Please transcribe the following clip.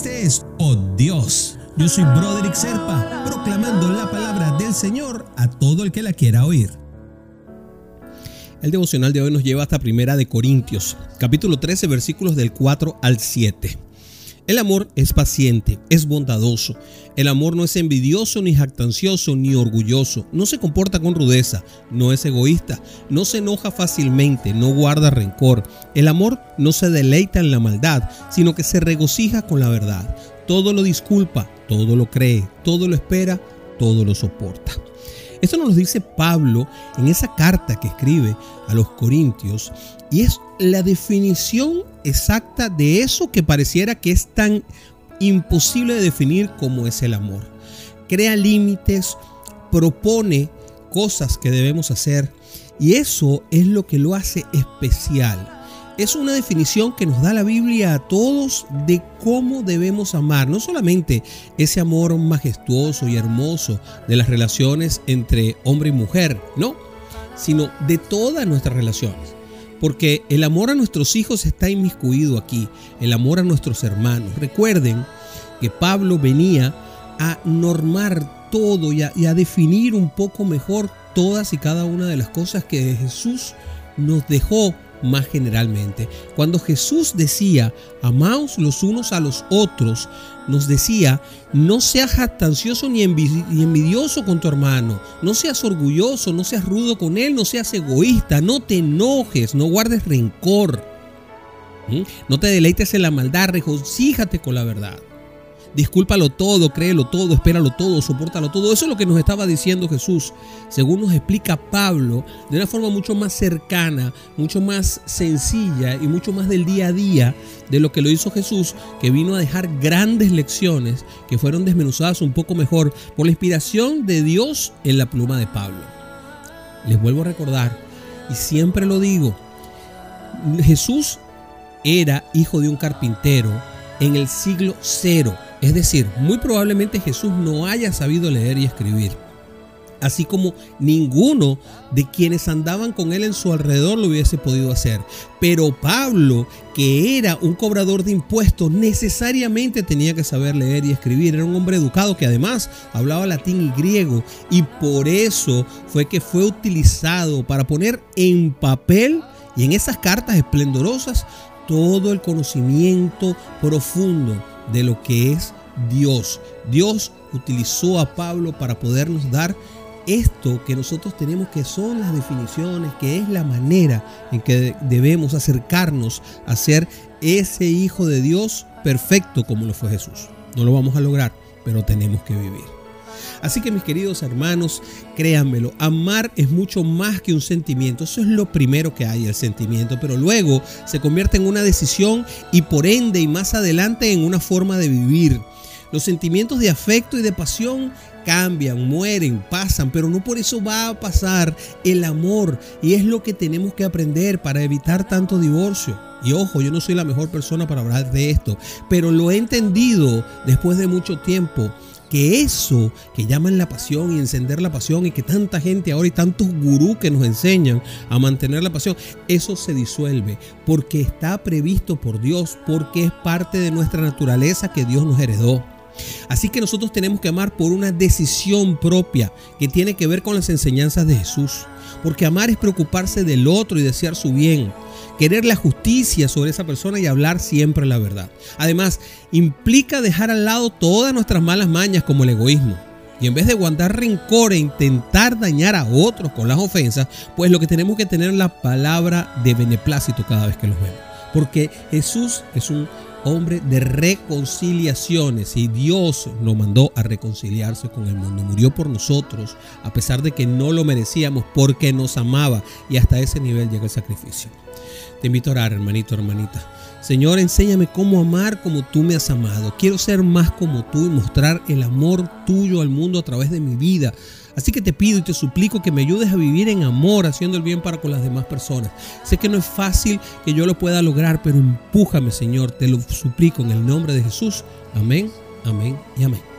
Este es Oh Dios. Yo soy Broderick Serpa, proclamando la palabra del Señor a todo el que la quiera oír. El devocional de hoy nos lleva hasta Primera de Corintios, capítulo 13, versículos del 4 al 7. El amor es paciente, es bondadoso. El amor no es envidioso, ni jactancioso, ni orgulloso. No se comporta con rudeza, no es egoísta, no se enoja fácilmente, no guarda rencor. El amor no se deleita en la maldad, sino que se regocija con la verdad. Todo lo disculpa, todo lo cree, todo lo espera, todo lo soporta. Esto nos lo dice Pablo en esa carta que escribe a los Corintios y es la definición exacta de eso que pareciera que es tan imposible de definir como es el amor. Crea límites, propone cosas que debemos hacer y eso es lo que lo hace especial es una definición que nos da la Biblia a todos de cómo debemos amar, no solamente ese amor majestuoso y hermoso de las relaciones entre hombre y mujer, no, sino de todas nuestras relaciones. Porque el amor a nuestros hijos está inmiscuido aquí, el amor a nuestros hermanos. Recuerden que Pablo venía a normar todo y a, y a definir un poco mejor todas y cada una de las cosas que Jesús nos dejó más generalmente. Cuando Jesús decía, amaos los unos a los otros, nos decía, no seas jactancioso ni envidioso con tu hermano, no seas orgulloso, no seas rudo con él, no seas egoísta, no te enojes, no guardes rencor, no te deleites en la maldad, regocíjate con la verdad. Discúlpalo todo, créelo todo, espéralo todo, soportalo todo. Eso es lo que nos estaba diciendo Jesús, según nos explica Pablo, de una forma mucho más cercana, mucho más sencilla y mucho más del día a día de lo que lo hizo Jesús, que vino a dejar grandes lecciones que fueron desmenuzadas un poco mejor por la inspiración de Dios en la pluma de Pablo. Les vuelvo a recordar, y siempre lo digo, Jesús era hijo de un carpintero en el siglo cero es decir, muy probablemente Jesús no haya sabido leer y escribir, así como ninguno de quienes andaban con él en su alrededor lo hubiese podido hacer. Pero Pablo, que era un cobrador de impuestos, necesariamente tenía que saber leer y escribir. Era un hombre educado que además hablaba latín y griego y por eso fue que fue utilizado para poner en papel y en esas cartas esplendorosas todo el conocimiento profundo de lo que es Dios. Dios utilizó a Pablo para podernos dar esto que nosotros tenemos que son las definiciones, que es la manera en que debemos acercarnos a ser ese Hijo de Dios perfecto como lo fue Jesús. No lo vamos a lograr, pero tenemos que vivir. Así que mis queridos hermanos, créanmelo, amar es mucho más que un sentimiento. Eso es lo primero que hay, el sentimiento, pero luego se convierte en una decisión y por ende y más adelante en una forma de vivir. Los sentimientos de afecto y de pasión cambian, mueren, pasan, pero no por eso va a pasar el amor. Y es lo que tenemos que aprender para evitar tanto divorcio. Y ojo, yo no soy la mejor persona para hablar de esto, pero lo he entendido después de mucho tiempo que eso que llaman la pasión y encender la pasión y que tanta gente ahora y tantos gurús que nos enseñan a mantener la pasión, eso se disuelve porque está previsto por Dios, porque es parte de nuestra naturaleza que Dios nos heredó. Así que nosotros tenemos que amar por una decisión propia que tiene que ver con las enseñanzas de Jesús. Porque amar es preocuparse del otro y desear su bien querer la justicia sobre esa persona y hablar siempre la verdad. Además, implica dejar al lado todas nuestras malas mañas como el egoísmo. Y en vez de guardar rencor e intentar dañar a otros con las ofensas, pues lo que tenemos que tener es la palabra de beneplácito cada vez que los vemos. Porque Jesús es un hombre de reconciliaciones y Dios nos mandó a reconciliarse con el mundo. Murió por nosotros a pesar de que no lo merecíamos porque nos amaba y hasta ese nivel llega el sacrificio. Te invito a orar, hermanito, hermanita. Señor, enséñame cómo amar como tú me has amado. Quiero ser más como tú y mostrar el amor tuyo al mundo a través de mi vida. Así que te pido y te suplico que me ayudes a vivir en amor, haciendo el bien para con las demás personas. Sé que no es fácil que yo lo pueda lograr, pero empújame, Señor. Te lo suplico en el nombre de Jesús. Amén, amén y amén.